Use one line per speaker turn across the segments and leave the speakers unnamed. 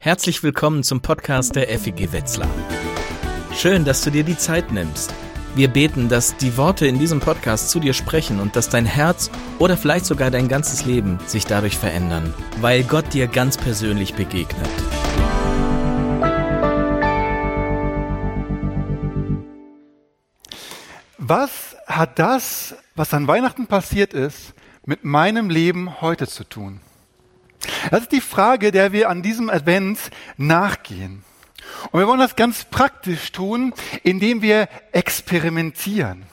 Herzlich willkommen zum Podcast der FEG Wetzlar. Schön, dass du dir die Zeit nimmst. Wir beten, dass die Worte in diesem Podcast zu dir sprechen und dass dein Herz oder vielleicht sogar dein ganzes Leben sich dadurch verändern, weil Gott dir ganz persönlich begegnet.
Was hat das, was an Weihnachten passiert ist, mit meinem Leben heute zu tun? Das ist die Frage, der wir an diesem Advent nachgehen. Und wir wollen das ganz praktisch tun, indem wir experimentieren.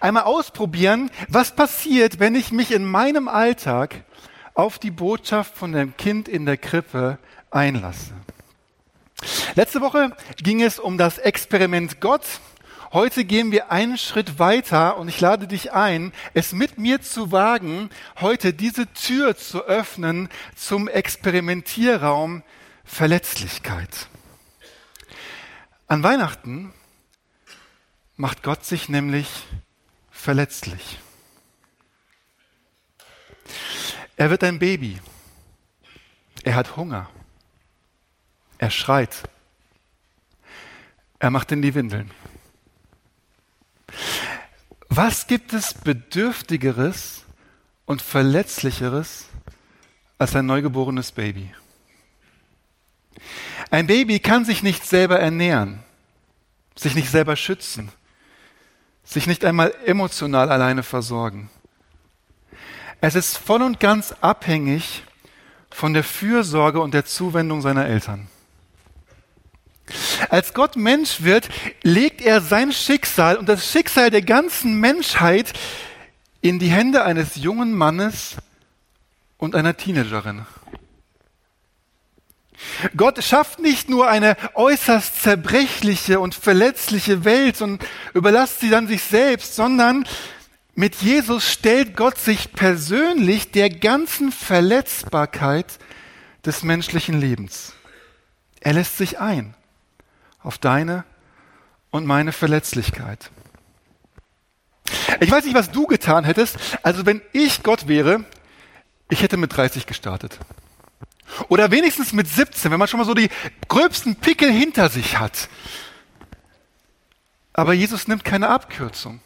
Einmal ausprobieren, was passiert, wenn ich mich in meinem Alltag auf die Botschaft von dem Kind in der Krippe einlasse. Letzte Woche ging es um das Experiment Gott Heute gehen wir einen Schritt weiter und ich lade dich ein, es mit mir zu wagen, heute diese Tür zu öffnen zum Experimentierraum Verletzlichkeit. An Weihnachten macht Gott sich nämlich verletzlich. Er wird ein Baby. Er hat Hunger. Er schreit. Er macht in die Windeln. Was gibt es Bedürftigeres und Verletzlicheres als ein neugeborenes Baby? Ein Baby kann sich nicht selber ernähren, sich nicht selber schützen, sich nicht einmal emotional alleine versorgen. Es ist voll und ganz abhängig von der Fürsorge und der Zuwendung seiner Eltern. Als Gott Mensch wird, legt er sein Schicksal und das Schicksal der ganzen Menschheit in die Hände eines jungen Mannes und einer Teenagerin. Gott schafft nicht nur eine äußerst zerbrechliche und verletzliche Welt und überlässt sie dann sich selbst, sondern mit Jesus stellt Gott sich persönlich der ganzen Verletzbarkeit des menschlichen Lebens. Er lässt sich ein auf deine und meine Verletzlichkeit. Ich weiß nicht, was du getan hättest. Also wenn ich Gott wäre, ich hätte mit 30 gestartet. Oder wenigstens mit 17, wenn man schon mal so die gröbsten Pickel hinter sich hat. Aber Jesus nimmt keine Abkürzung.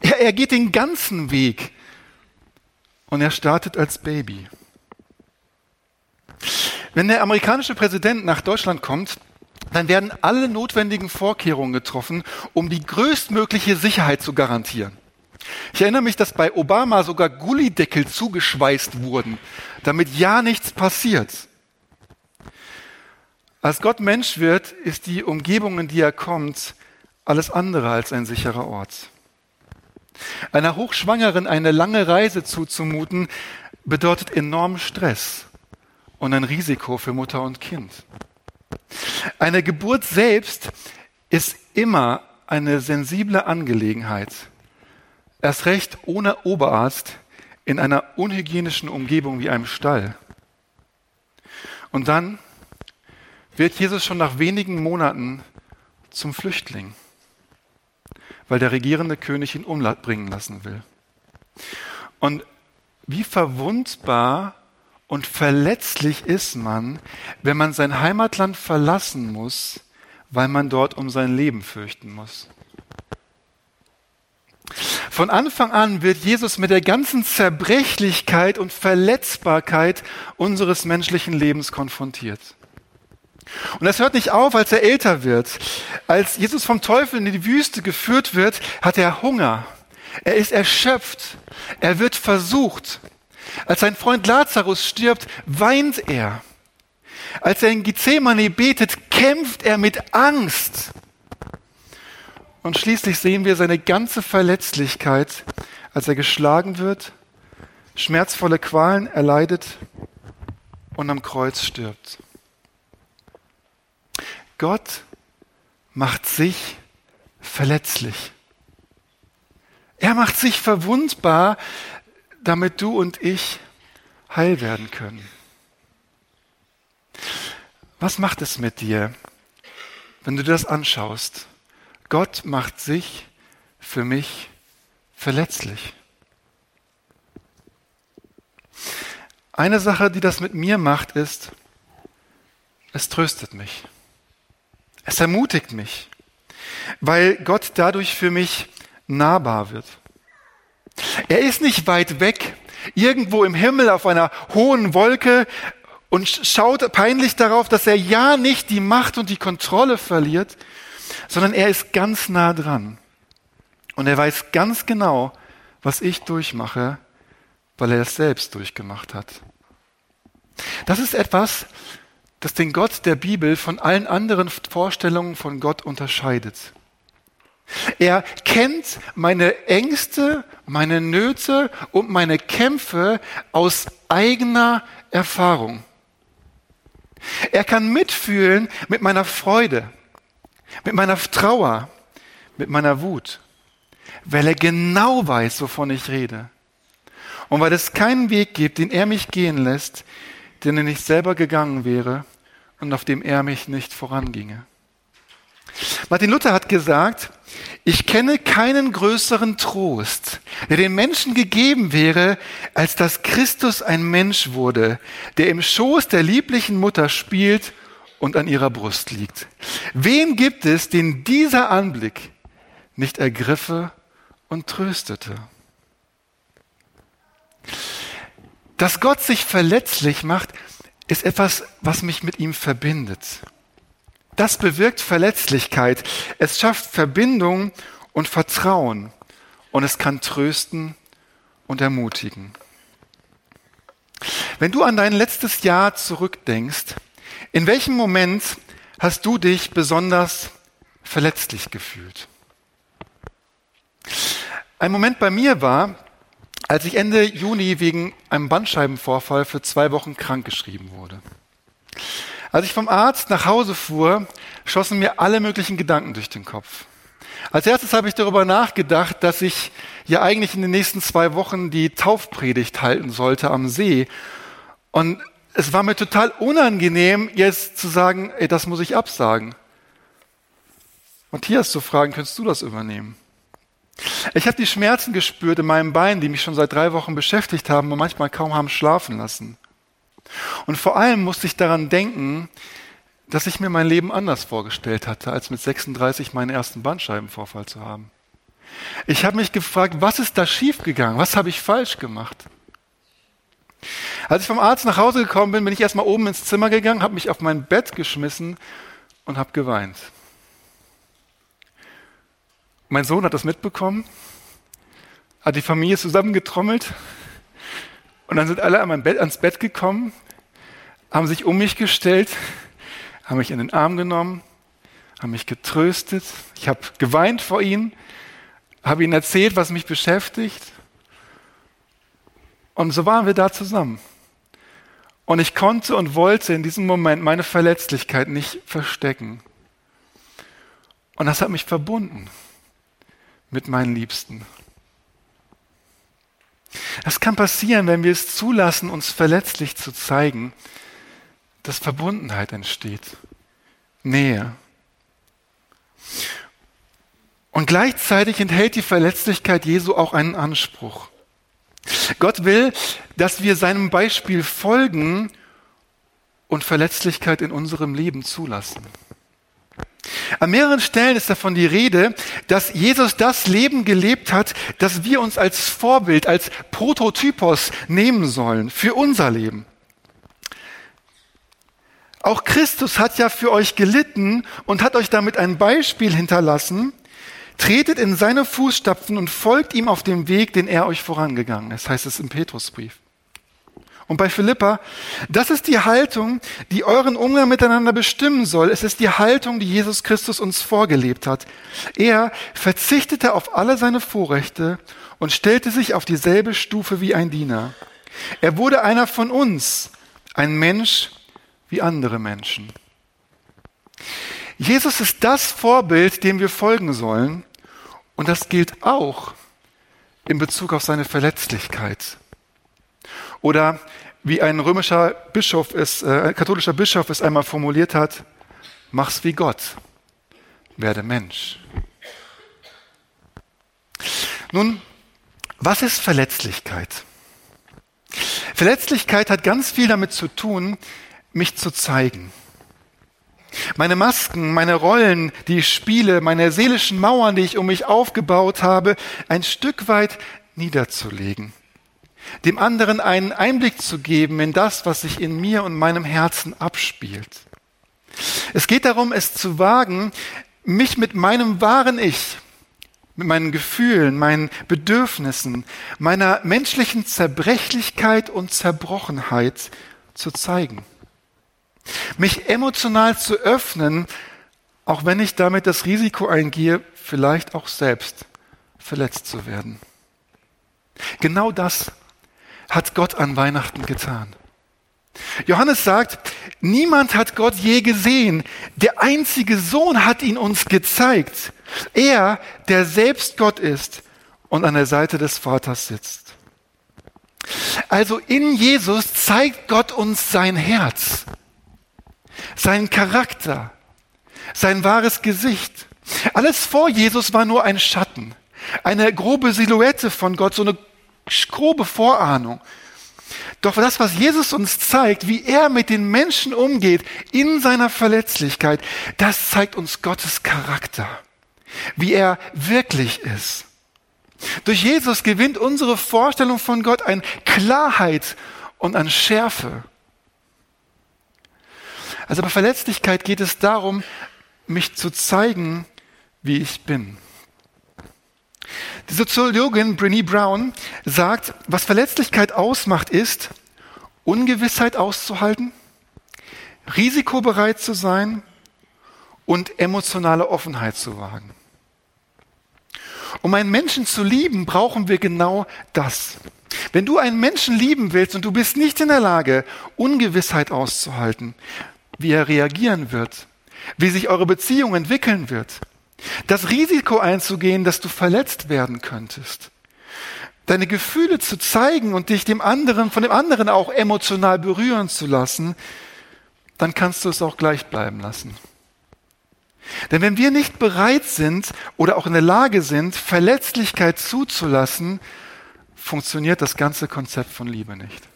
Er, er geht den ganzen Weg. Und er startet als Baby. Wenn der amerikanische Präsident nach Deutschland kommt, dann werden alle notwendigen Vorkehrungen getroffen, um die größtmögliche Sicherheit zu garantieren. Ich erinnere mich, dass bei Obama sogar Gullideckel zugeschweißt wurden, damit ja nichts passiert. Als Gott Mensch wird, ist die Umgebung, in die er kommt, alles andere als ein sicherer Ort. Einer Hochschwangeren eine lange Reise zuzumuten, bedeutet enormen Stress und ein Risiko für Mutter und Kind. Eine Geburt selbst ist immer eine sensible Angelegenheit. Erst recht ohne Oberarzt in einer unhygienischen Umgebung wie einem Stall. Und dann wird Jesus schon nach wenigen Monaten zum Flüchtling, weil der regierende König ihn umbringen lassen will. Und wie verwundbar und verletzlich ist man, wenn man sein Heimatland verlassen muss, weil man dort um sein Leben fürchten muss. Von Anfang an wird Jesus mit der ganzen Zerbrechlichkeit und Verletzbarkeit unseres menschlichen Lebens konfrontiert. Und das hört nicht auf, als er älter wird. Als Jesus vom Teufel in die Wüste geführt wird, hat er Hunger. Er ist erschöpft. Er wird versucht. Als sein Freund Lazarus stirbt, weint er. Als er in Gethsemane betet, kämpft er mit Angst. Und schließlich sehen wir seine ganze Verletzlichkeit, als er geschlagen wird, schmerzvolle Qualen erleidet und am Kreuz stirbt. Gott macht sich verletzlich. Er macht sich verwundbar, damit du und ich heil werden können. Was macht es mit dir, wenn du das anschaust? Gott macht sich für mich verletzlich. Eine Sache, die das mit mir macht, ist, es tröstet mich. Es ermutigt mich, weil Gott dadurch für mich nahbar wird. Er ist nicht weit weg, irgendwo im Himmel auf einer hohen Wolke und schaut peinlich darauf, dass er ja nicht die Macht und die Kontrolle verliert, sondern er ist ganz nah dran. Und er weiß ganz genau, was ich durchmache, weil er es selbst durchgemacht hat. Das ist etwas, das den Gott der Bibel von allen anderen Vorstellungen von Gott unterscheidet. Er kennt meine Ängste, meine Nöte und meine Kämpfe aus eigener Erfahrung. Er kann mitfühlen mit meiner Freude, mit meiner Trauer, mit meiner Wut, weil er genau weiß, wovon ich rede. Und weil es keinen Weg gibt, den er mich gehen lässt, den er nicht selber gegangen wäre und auf dem er mich nicht voranginge. Martin Luther hat gesagt, ich kenne keinen größeren Trost, der den Menschen gegeben wäre, als dass Christus ein Mensch wurde, der im Schoß der lieblichen Mutter spielt und an ihrer Brust liegt. Wen gibt es, den dieser Anblick nicht ergriffe und tröstete? Dass Gott sich verletzlich macht, ist etwas, was mich mit ihm verbindet. Das bewirkt Verletzlichkeit. Es schafft Verbindung und Vertrauen. Und es kann trösten und ermutigen. Wenn du an dein letztes Jahr zurückdenkst, in welchem Moment hast du dich besonders verletzlich gefühlt? Ein Moment bei mir war, als ich Ende Juni wegen einem Bandscheibenvorfall für zwei Wochen krankgeschrieben wurde. Als ich vom Arzt nach Hause fuhr, schossen mir alle möglichen Gedanken durch den Kopf. Als erstes habe ich darüber nachgedacht, dass ich ja eigentlich in den nächsten zwei Wochen die Taufpredigt halten sollte am See. Und es war mir total unangenehm, jetzt zu sagen, ey, das muss ich absagen. Matthias zu fragen, könntest du das übernehmen? Ich habe die Schmerzen gespürt in meinem Bein, die mich schon seit drei Wochen beschäftigt haben und manchmal kaum haben schlafen lassen. Und vor allem musste ich daran denken, dass ich mir mein Leben anders vorgestellt hatte, als mit 36 meinen ersten Bandscheibenvorfall zu haben. Ich habe mich gefragt, was ist da schiefgegangen? Was habe ich falsch gemacht? Als ich vom Arzt nach Hause gekommen bin, bin ich erstmal oben ins Zimmer gegangen, habe mich auf mein Bett geschmissen und habe geweint. Mein Sohn hat das mitbekommen, hat die Familie zusammengetrommelt und dann sind alle an mein Bett, ans Bett gekommen, haben sich um mich gestellt, haben mich in den Arm genommen, haben mich getröstet. Ich habe geweint vor ihnen, habe ihnen erzählt, was mich beschäftigt. Und so waren wir da zusammen. Und ich konnte und wollte in diesem Moment meine Verletzlichkeit nicht verstecken. Und das hat mich verbunden mit meinen Liebsten. Das kann passieren, wenn wir es zulassen, uns verletzlich zu zeigen, dass Verbundenheit entsteht, Nähe. Und gleichzeitig enthält die Verletzlichkeit Jesu auch einen Anspruch. Gott will, dass wir seinem Beispiel folgen und Verletzlichkeit in unserem Leben zulassen. An mehreren Stellen ist davon die Rede, dass Jesus das Leben gelebt hat, das wir uns als Vorbild, als Prototypos nehmen sollen für unser Leben. Auch Christus hat ja für euch gelitten und hat euch damit ein Beispiel hinterlassen. Tretet in seine Fußstapfen und folgt ihm auf dem Weg, den er euch vorangegangen ist, heißt es im Petrusbrief. Und bei Philippa, das ist die Haltung, die euren Umgang miteinander bestimmen soll. Es ist die Haltung, die Jesus Christus uns vorgelebt hat. Er verzichtete auf alle seine Vorrechte und stellte sich auf dieselbe Stufe wie ein Diener. Er wurde einer von uns, ein Mensch wie andere Menschen. Jesus ist das Vorbild, dem wir folgen sollen. Und das gilt auch in Bezug auf seine Verletzlichkeit. Oder wie ein römischer Bischof es, äh, ein katholischer Bischof es einmal formuliert hat, mach's wie Gott, werde Mensch. Nun, was ist Verletzlichkeit? Verletzlichkeit hat ganz viel damit zu tun, mich zu zeigen. Meine Masken, meine Rollen, die ich spiele, meine seelischen Mauern, die ich um mich aufgebaut habe, ein Stück weit niederzulegen. Dem anderen einen Einblick zu geben in das, was sich in mir und meinem Herzen abspielt. Es geht darum, es zu wagen, mich mit meinem wahren Ich, mit meinen Gefühlen, meinen Bedürfnissen, meiner menschlichen Zerbrechlichkeit und Zerbrochenheit zu zeigen. Mich emotional zu öffnen, auch wenn ich damit das Risiko eingehe, vielleicht auch selbst verletzt zu werden. Genau das hat Gott an Weihnachten getan. Johannes sagt, niemand hat Gott je gesehen. Der einzige Sohn hat ihn uns gezeigt. Er, der selbst Gott ist und an der Seite des Vaters sitzt. Also in Jesus zeigt Gott uns sein Herz, seinen Charakter, sein wahres Gesicht. Alles vor Jesus war nur ein Schatten, eine grobe Silhouette von Gott, so eine grobe Vorahnung. Doch das, was Jesus uns zeigt, wie er mit den Menschen umgeht in seiner Verletzlichkeit, das zeigt uns Gottes Charakter, wie er wirklich ist. Durch Jesus gewinnt unsere Vorstellung von Gott an Klarheit und an Schärfe. Also bei Verletzlichkeit geht es darum, mich zu zeigen, wie ich bin. Die Soziologin Brené Brown sagt, was Verletzlichkeit ausmacht, ist, Ungewissheit auszuhalten, risikobereit zu sein und emotionale Offenheit zu wagen. Um einen Menschen zu lieben, brauchen wir genau das. Wenn du einen Menschen lieben willst und du bist nicht in der Lage, Ungewissheit auszuhalten, wie er reagieren wird, wie sich eure Beziehung entwickeln wird, das Risiko einzugehen, dass du verletzt werden könntest. Deine Gefühle zu zeigen und dich dem anderen, von dem anderen auch emotional berühren zu lassen, dann kannst du es auch gleich bleiben lassen. Denn wenn wir nicht bereit sind oder auch in der Lage sind, Verletzlichkeit zuzulassen, funktioniert das ganze Konzept von Liebe nicht.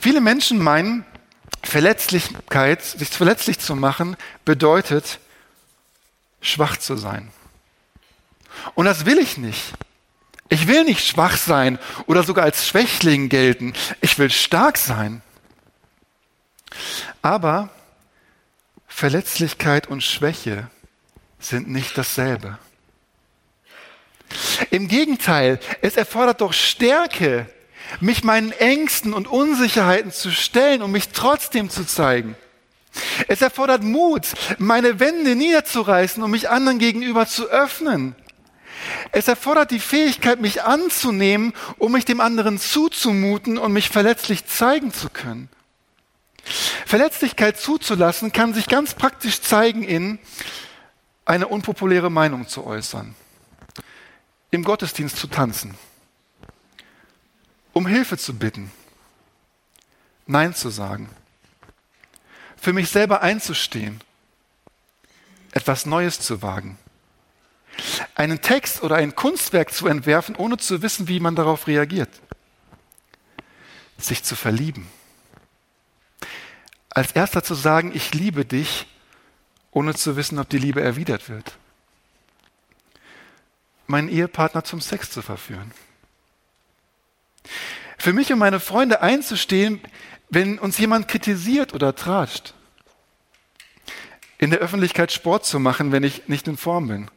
Viele Menschen meinen, Verletzlichkeit, sich verletzlich zu machen, bedeutet, schwach zu sein. Und das will ich nicht. Ich will nicht schwach sein oder sogar als Schwächling gelten. Ich will stark sein. Aber Verletzlichkeit und Schwäche sind nicht dasselbe. Im Gegenteil, es erfordert doch Stärke, mich meinen Ängsten und Unsicherheiten zu stellen und mich trotzdem zu zeigen. Es erfordert Mut, meine Wände niederzureißen und mich anderen gegenüber zu öffnen. Es erfordert die Fähigkeit, mich anzunehmen, um mich dem anderen zuzumuten und mich verletzlich zeigen zu können. Verletzlichkeit zuzulassen kann sich ganz praktisch zeigen in eine unpopuläre Meinung zu äußern, im Gottesdienst zu tanzen, um Hilfe zu bitten, Nein zu sagen, für mich selber einzustehen, etwas Neues zu wagen, einen Text oder ein Kunstwerk zu entwerfen, ohne zu wissen, wie man darauf reagiert, sich zu verlieben. Als erster zu sagen, ich liebe dich, ohne zu wissen, ob die Liebe erwidert wird. Meinen Ehepartner zum Sex zu verführen. Für mich und meine Freunde einzustehen, wenn uns jemand kritisiert oder tratscht, in der Öffentlichkeit Sport zu machen, wenn ich nicht in Form bin,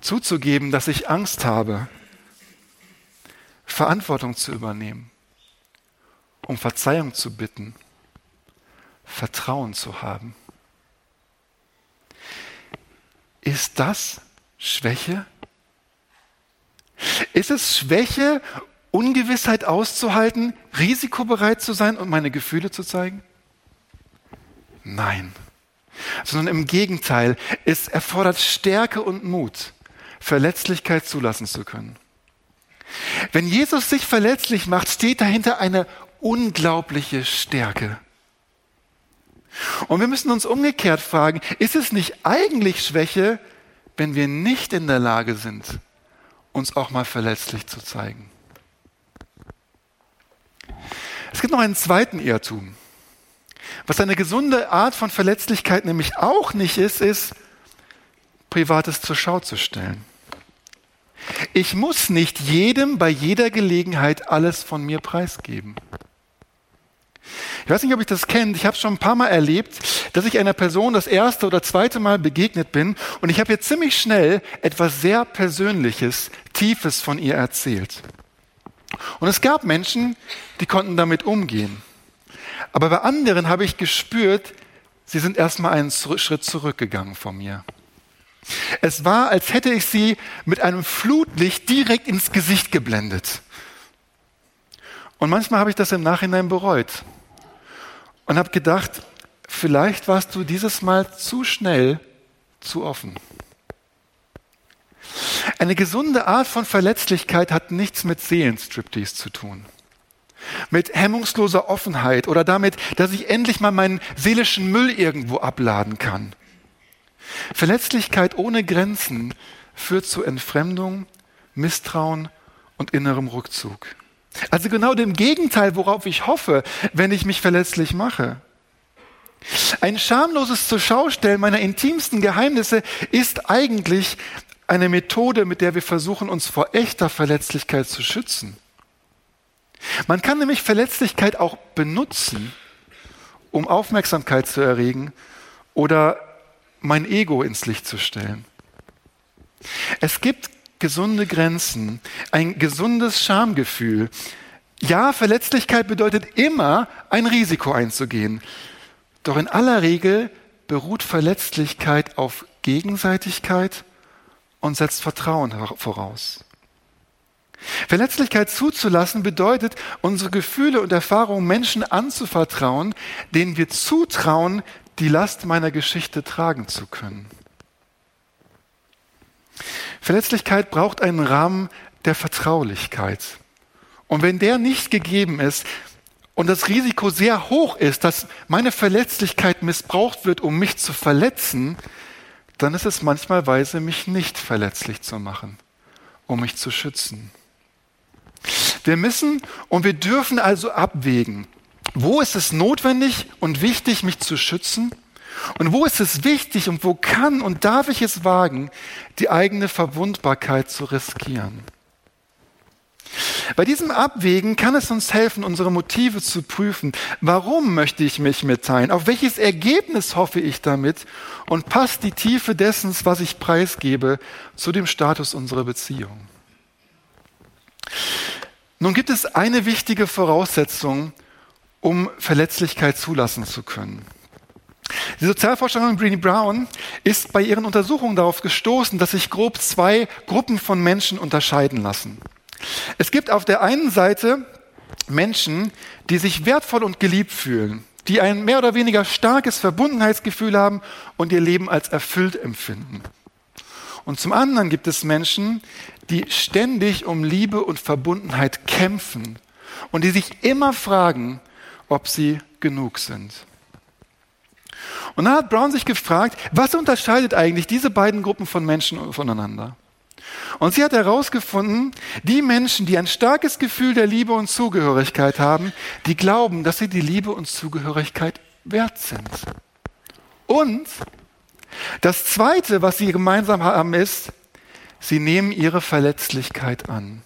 zuzugeben, dass ich Angst habe, Verantwortung zu übernehmen, um Verzeihung zu bitten, Vertrauen zu haben. Ist das Schwäche? Ist es Schwäche, Ungewissheit auszuhalten, risikobereit zu sein und meine Gefühle zu zeigen? Nein, sondern im Gegenteil, es erfordert Stärke und Mut, Verletzlichkeit zulassen zu können. Wenn Jesus sich verletzlich macht, steht dahinter eine unglaubliche Stärke. Und wir müssen uns umgekehrt fragen, ist es nicht eigentlich Schwäche, wenn wir nicht in der Lage sind, uns auch mal verletzlich zu zeigen? Es gibt noch einen zweiten Irrtum. Was eine gesunde Art von Verletzlichkeit nämlich auch nicht ist, ist, Privates zur Schau zu stellen. Ich muss nicht jedem bei jeder Gelegenheit alles von mir preisgeben. Ich weiß nicht, ob ich das kennt. Ich habe schon ein paar Mal erlebt, dass ich einer Person das erste oder zweite Mal begegnet bin und ich habe ihr ziemlich schnell etwas sehr Persönliches, Tiefes von ihr erzählt. Und es gab Menschen, die konnten damit umgehen. Aber bei anderen habe ich gespürt, sie sind erstmal einen Schritt zurückgegangen von mir. Es war, als hätte ich sie mit einem Flutlicht direkt ins Gesicht geblendet. Und manchmal habe ich das im Nachhinein bereut und habe gedacht, vielleicht warst du dieses Mal zu schnell, zu offen. Eine gesunde Art von Verletzlichkeit hat nichts mit Seelenstriptease zu tun. Mit hemmungsloser Offenheit oder damit, dass ich endlich mal meinen seelischen Müll irgendwo abladen kann. Verletzlichkeit ohne Grenzen führt zu Entfremdung, Misstrauen und innerem Rückzug. Also genau dem Gegenteil, worauf ich hoffe, wenn ich mich verletzlich mache. Ein schamloses Zuschaustellen meiner intimsten Geheimnisse ist eigentlich eine Methode, mit der wir versuchen, uns vor echter Verletzlichkeit zu schützen. Man kann nämlich Verletzlichkeit auch benutzen, um Aufmerksamkeit zu erregen oder mein Ego ins Licht zu stellen. Es gibt gesunde Grenzen, ein gesundes Schamgefühl. Ja, Verletzlichkeit bedeutet immer, ein Risiko einzugehen. Doch in aller Regel beruht Verletzlichkeit auf Gegenseitigkeit und setzt Vertrauen voraus. Verletzlichkeit zuzulassen bedeutet, unsere Gefühle und Erfahrungen Menschen anzuvertrauen, denen wir zutrauen, die Last meiner Geschichte tragen zu können. Verletzlichkeit braucht einen Rahmen der Vertraulichkeit. Und wenn der nicht gegeben ist und das Risiko sehr hoch ist, dass meine Verletzlichkeit missbraucht wird, um mich zu verletzen, dann ist es manchmal weise, mich nicht verletzlich zu machen, um mich zu schützen. Wir müssen und wir dürfen also abwägen, wo ist es notwendig und wichtig, mich zu schützen? Und wo ist es wichtig und wo kann und darf ich es wagen, die eigene Verwundbarkeit zu riskieren? Bei diesem Abwägen kann es uns helfen, unsere Motive zu prüfen. Warum möchte ich mich mitteilen? Auf welches Ergebnis hoffe ich damit? Und passt die Tiefe dessen, was ich preisgebe, zu dem Status unserer Beziehung? Nun gibt es eine wichtige Voraussetzung, um Verletzlichkeit zulassen zu können. Die Sozialforscherin Brené Brown ist bei ihren Untersuchungen darauf gestoßen, dass sich grob zwei Gruppen von Menschen unterscheiden lassen. Es gibt auf der einen Seite Menschen, die sich wertvoll und geliebt fühlen, die ein mehr oder weniger starkes Verbundenheitsgefühl haben und ihr Leben als erfüllt empfinden. Und zum anderen gibt es Menschen, die ständig um Liebe und Verbundenheit kämpfen und die sich immer fragen, ob sie genug sind. Und dann hat Brown sich gefragt, was unterscheidet eigentlich diese beiden Gruppen von Menschen voneinander? Und sie hat herausgefunden, die Menschen, die ein starkes Gefühl der Liebe und Zugehörigkeit haben, die glauben, dass sie die Liebe und Zugehörigkeit wert sind. Und das Zweite, was sie gemeinsam haben, ist, sie nehmen ihre Verletzlichkeit an.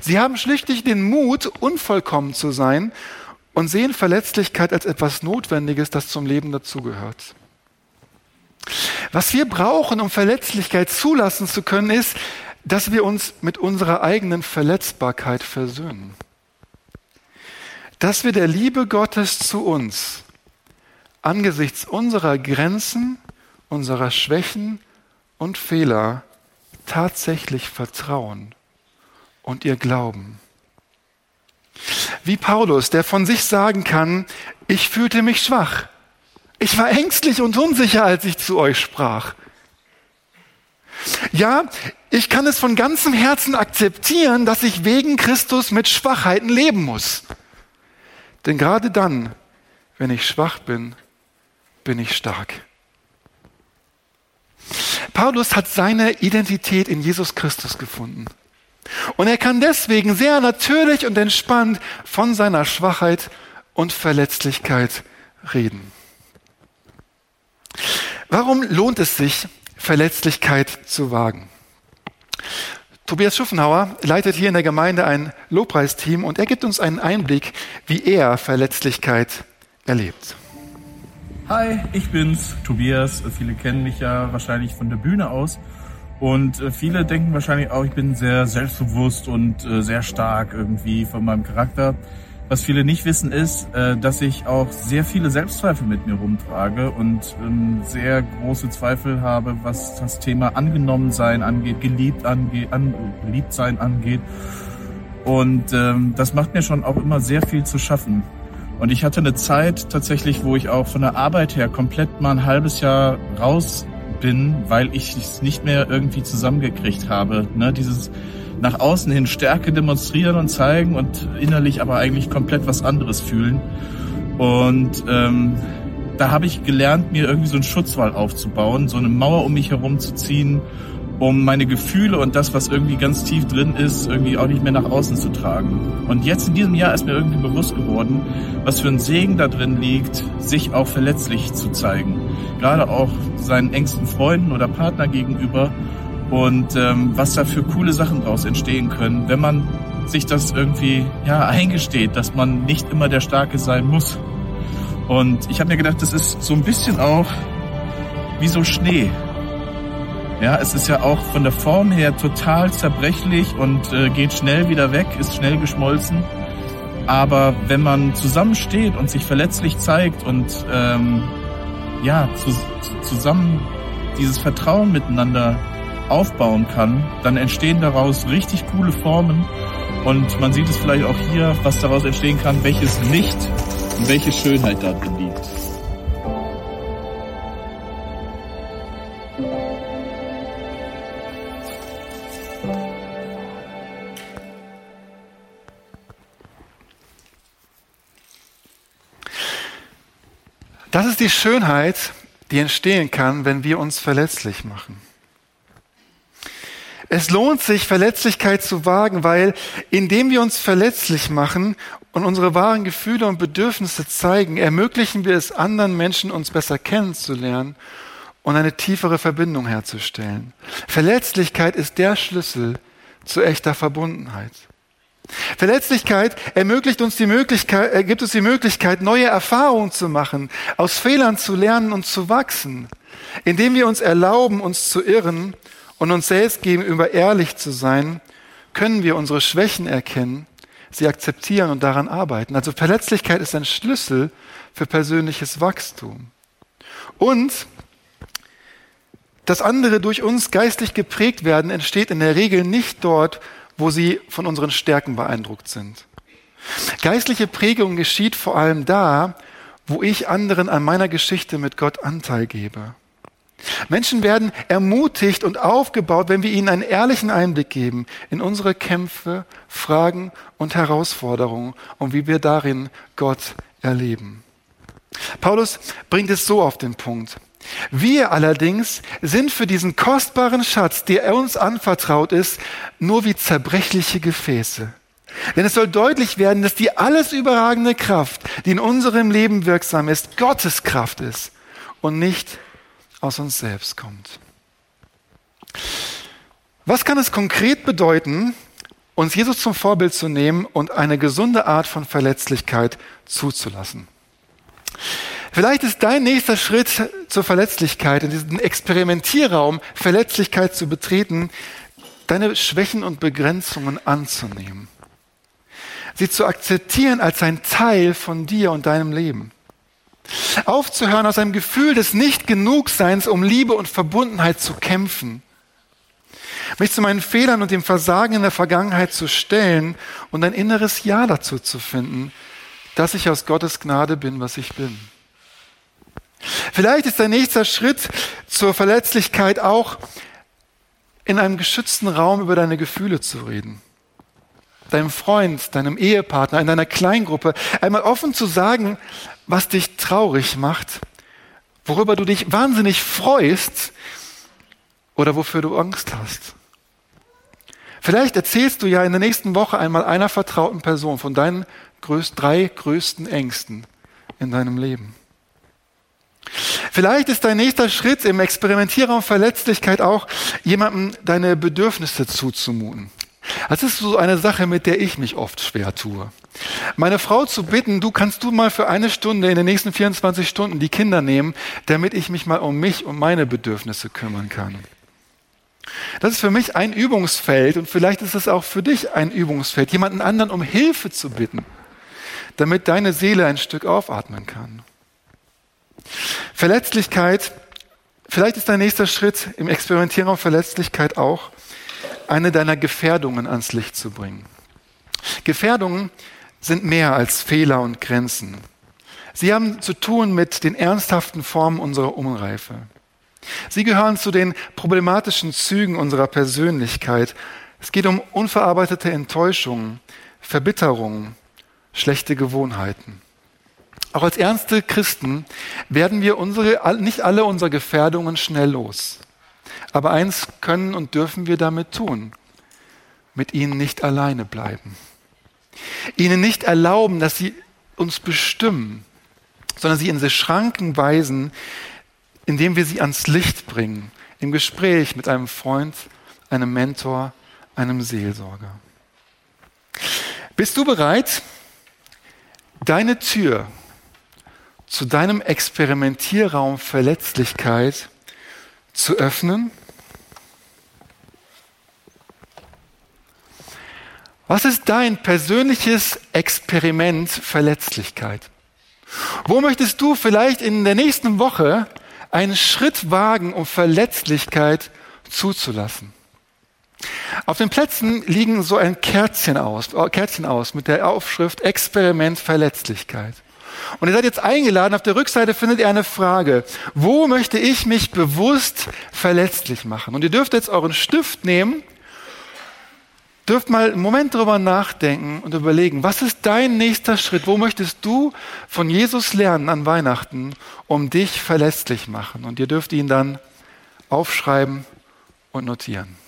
Sie haben schlichtlich den Mut, unvollkommen zu sein und sehen Verletzlichkeit als etwas Notwendiges, das zum Leben dazugehört. Was wir brauchen, um Verletzlichkeit zulassen zu können, ist, dass wir uns mit unserer eigenen Verletzbarkeit versöhnen. Dass wir der Liebe Gottes zu uns angesichts unserer Grenzen, unserer Schwächen und Fehler tatsächlich vertrauen und ihr glauben. Wie Paulus, der von sich sagen kann, ich fühlte mich schwach, ich war ängstlich und unsicher, als ich zu euch sprach. Ja, ich kann es von ganzem Herzen akzeptieren, dass ich wegen Christus mit Schwachheiten leben muss. Denn gerade dann, wenn ich schwach bin, bin ich stark. Paulus hat seine Identität in Jesus Christus gefunden. Und er kann deswegen sehr natürlich und entspannt von seiner Schwachheit und Verletzlichkeit reden. Warum lohnt es sich, Verletzlichkeit zu wagen? Tobias Schuffenhauer leitet hier in der Gemeinde ein Lobpreisteam und er gibt uns einen Einblick, wie er Verletzlichkeit erlebt.
Hi, ich bin's, Tobias. Viele kennen mich ja wahrscheinlich von der Bühne aus. Und äh, viele denken wahrscheinlich auch, ich bin sehr selbstbewusst und äh, sehr stark irgendwie von meinem Charakter. Was viele nicht wissen ist, äh, dass ich auch sehr viele Selbstzweifel mit mir rumtrage und ähm, sehr große Zweifel habe, was das Thema angenommen sein angeht, geliebt angeht, an, geliebt sein angeht. Und ähm, das macht mir schon auch immer sehr viel zu schaffen. Und ich hatte eine Zeit tatsächlich, wo ich auch von der Arbeit her komplett mal ein halbes Jahr raus bin, weil ich es nicht mehr irgendwie zusammengekriegt habe. Ne? Dieses nach außen hin Stärke demonstrieren und zeigen und innerlich aber eigentlich komplett was anderes fühlen. Und ähm, da habe ich gelernt, mir irgendwie so einen Schutzwall aufzubauen, so eine Mauer um mich herum zu ziehen um meine Gefühle und das, was irgendwie ganz tief drin ist, irgendwie auch nicht mehr nach außen zu tragen. Und jetzt in diesem Jahr ist mir irgendwie bewusst geworden, was für ein Segen da drin liegt, sich auch verletzlich zu zeigen. Gerade auch seinen engsten Freunden oder Partner gegenüber und ähm, was da für coole Sachen daraus entstehen können, wenn man sich das irgendwie ja eingesteht, dass man nicht immer der Starke sein muss. Und ich habe mir gedacht, das ist so ein bisschen auch wie so Schnee. Ja, es ist ja auch von der Form her total zerbrechlich und äh, geht schnell wieder weg, ist schnell geschmolzen. Aber wenn man zusammensteht und sich verletzlich zeigt und ähm, ja zu, zusammen dieses Vertrauen miteinander aufbauen kann, dann entstehen daraus richtig coole Formen. Und man sieht es vielleicht auch hier, was daraus entstehen kann, welches Licht und welche Schönheit da drin liegt.
Ist die Schönheit, die entstehen kann, wenn wir uns verletzlich machen. Es lohnt sich, Verletzlichkeit zu wagen, weil indem wir uns verletzlich machen und unsere wahren Gefühle und Bedürfnisse zeigen, ermöglichen wir es anderen Menschen, uns besser kennenzulernen und eine tiefere Verbindung herzustellen. Verletzlichkeit ist der Schlüssel zu echter Verbundenheit. Verletzlichkeit ermöglicht uns die Möglichkeit, äh, gibt uns die Möglichkeit, neue Erfahrungen zu machen, aus Fehlern zu lernen und zu wachsen, indem wir uns erlauben, uns zu irren und uns selbst gegenüber ehrlich zu sein, können wir unsere Schwächen erkennen, sie akzeptieren und daran arbeiten. Also Verletzlichkeit ist ein Schlüssel für persönliches Wachstum. Und dass andere durch uns geistlich geprägt werden, entsteht in der Regel nicht dort, wo sie von unseren Stärken beeindruckt sind. Geistliche Prägung geschieht vor allem da, wo ich anderen an meiner Geschichte mit Gott Anteil gebe. Menschen werden ermutigt und aufgebaut, wenn wir ihnen einen ehrlichen Einblick geben in unsere Kämpfe, Fragen und Herausforderungen und wie wir darin Gott erleben. Paulus bringt es so auf den Punkt. Wir allerdings sind für diesen kostbaren Schatz, der uns anvertraut ist, nur wie zerbrechliche Gefäße. Denn es soll deutlich werden, dass die alles überragende Kraft, die in unserem Leben wirksam ist, Gottes Kraft ist und nicht aus uns selbst kommt. Was kann es konkret bedeuten, uns Jesus zum Vorbild zu nehmen und eine gesunde Art von Verletzlichkeit zuzulassen? Vielleicht ist dein nächster Schritt zur Verletzlichkeit, in diesen Experimentierraum Verletzlichkeit zu betreten, deine Schwächen und Begrenzungen anzunehmen. Sie zu akzeptieren als ein Teil von dir und deinem Leben. Aufzuhören aus einem Gefühl des Nicht-Genugseins, um Liebe und Verbundenheit zu kämpfen. Mich zu meinen Fehlern und dem Versagen in der Vergangenheit zu stellen und ein inneres Ja dazu zu finden, dass ich aus Gottes Gnade bin, was ich bin. Vielleicht ist der nächste Schritt zur Verletzlichkeit auch, in einem geschützten Raum über deine Gefühle zu reden. Deinem Freund, deinem Ehepartner, in deiner Kleingruppe einmal offen zu sagen, was dich traurig macht, worüber du dich wahnsinnig freust oder wofür du Angst hast. Vielleicht erzählst du ja in der nächsten Woche einmal einer vertrauten Person von deinen größt, drei größten Ängsten in deinem Leben. Vielleicht ist dein nächster Schritt im Experimentierraum Verletzlichkeit auch, jemandem deine Bedürfnisse zuzumuten. Das ist so eine Sache, mit der ich mich oft schwer tue. Meine Frau zu bitten, du kannst du mal für eine Stunde in den nächsten 24 Stunden die Kinder nehmen, damit ich mich mal um mich und meine Bedürfnisse kümmern kann. Das ist für mich ein Übungsfeld und vielleicht ist es auch für dich ein Übungsfeld, jemanden anderen um Hilfe zu bitten, damit deine Seele ein Stück aufatmen kann. Verletzlichkeit, vielleicht ist dein nächster Schritt im Experimentieren auf Verletzlichkeit auch, eine deiner Gefährdungen ans Licht zu bringen. Gefährdungen sind mehr als Fehler und Grenzen. Sie haben zu tun mit den ernsthaften Formen unserer Unreife. Sie gehören zu den problematischen Zügen unserer Persönlichkeit. Es geht um unverarbeitete Enttäuschungen, Verbitterungen, schlechte Gewohnheiten. Auch als ernste Christen werden wir unsere, nicht alle unsere Gefährdungen schnell los. Aber eins können und dürfen wir damit tun, mit ihnen nicht alleine bleiben. Ihnen nicht erlauben, dass sie uns bestimmen, sondern sie in diese Schranken weisen, indem wir sie ans Licht bringen, im Gespräch mit einem Freund, einem Mentor, einem Seelsorger. Bist du bereit, deine Tür zu deinem Experimentierraum Verletzlichkeit zu öffnen? Was ist dein persönliches Experiment Verletzlichkeit? Wo möchtest du vielleicht in der nächsten Woche einen Schritt wagen, um Verletzlichkeit zuzulassen? Auf den Plätzen liegen so ein Kerzchen aus, Kärtchen aus mit der Aufschrift Experiment Verletzlichkeit. Und ihr seid jetzt eingeladen, auf der Rückseite findet ihr eine Frage. Wo möchte ich mich bewusst verletzlich machen? Und ihr dürft jetzt euren Stift nehmen, dürft mal einen Moment drüber nachdenken und überlegen, was ist dein nächster Schritt? Wo möchtest du von Jesus lernen an Weihnachten, um dich verletzlich machen? Und ihr dürft ihn dann aufschreiben und notieren.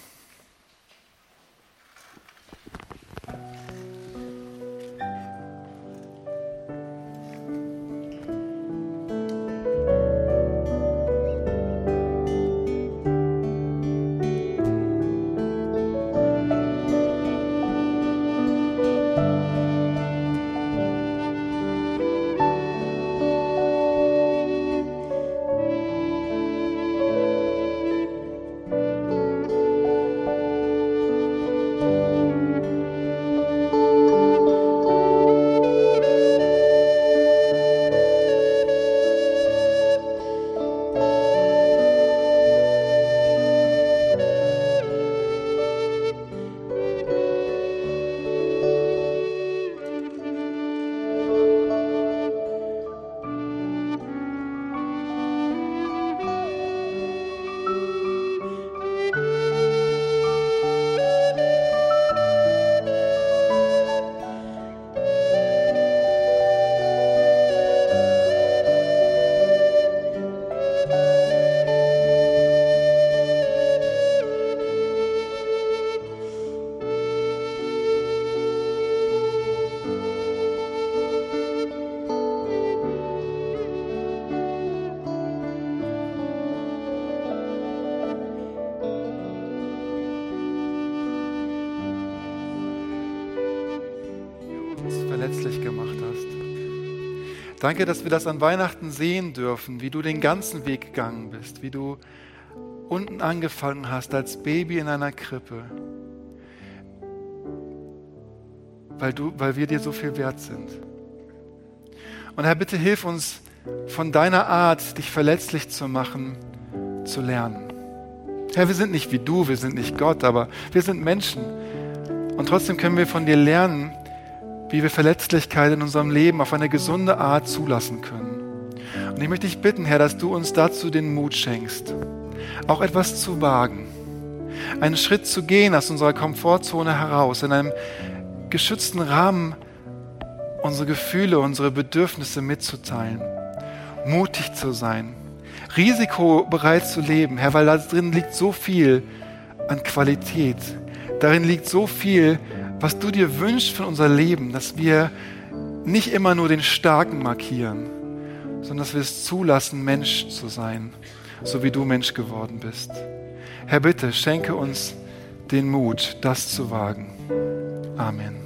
Danke, dass wir das an Weihnachten sehen dürfen, wie du den ganzen Weg gegangen bist, wie du unten angefangen hast als Baby in einer Krippe, weil, du, weil wir dir so viel wert sind. Und Herr, bitte hilf uns von deiner Art, dich verletzlich zu machen, zu lernen. Herr, wir sind nicht wie du, wir sind nicht Gott, aber wir sind Menschen. Und trotzdem können wir von dir lernen, wie wir Verletzlichkeit in unserem Leben auf eine gesunde Art zulassen können. Und ich möchte dich bitten, Herr, dass du uns dazu den Mut schenkst, auch etwas zu wagen, einen Schritt zu gehen aus unserer Komfortzone heraus, in einem geschützten Rahmen unsere Gefühle, unsere Bedürfnisse mitzuteilen, mutig zu sein, risikobereit zu leben, Herr, weil da drin liegt so viel an Qualität, darin liegt so viel was du dir wünschst für unser Leben, dass wir nicht immer nur den Starken markieren, sondern dass wir es zulassen, Mensch zu sein, so wie du Mensch geworden bist. Herr, bitte schenke uns den Mut, das zu wagen. Amen.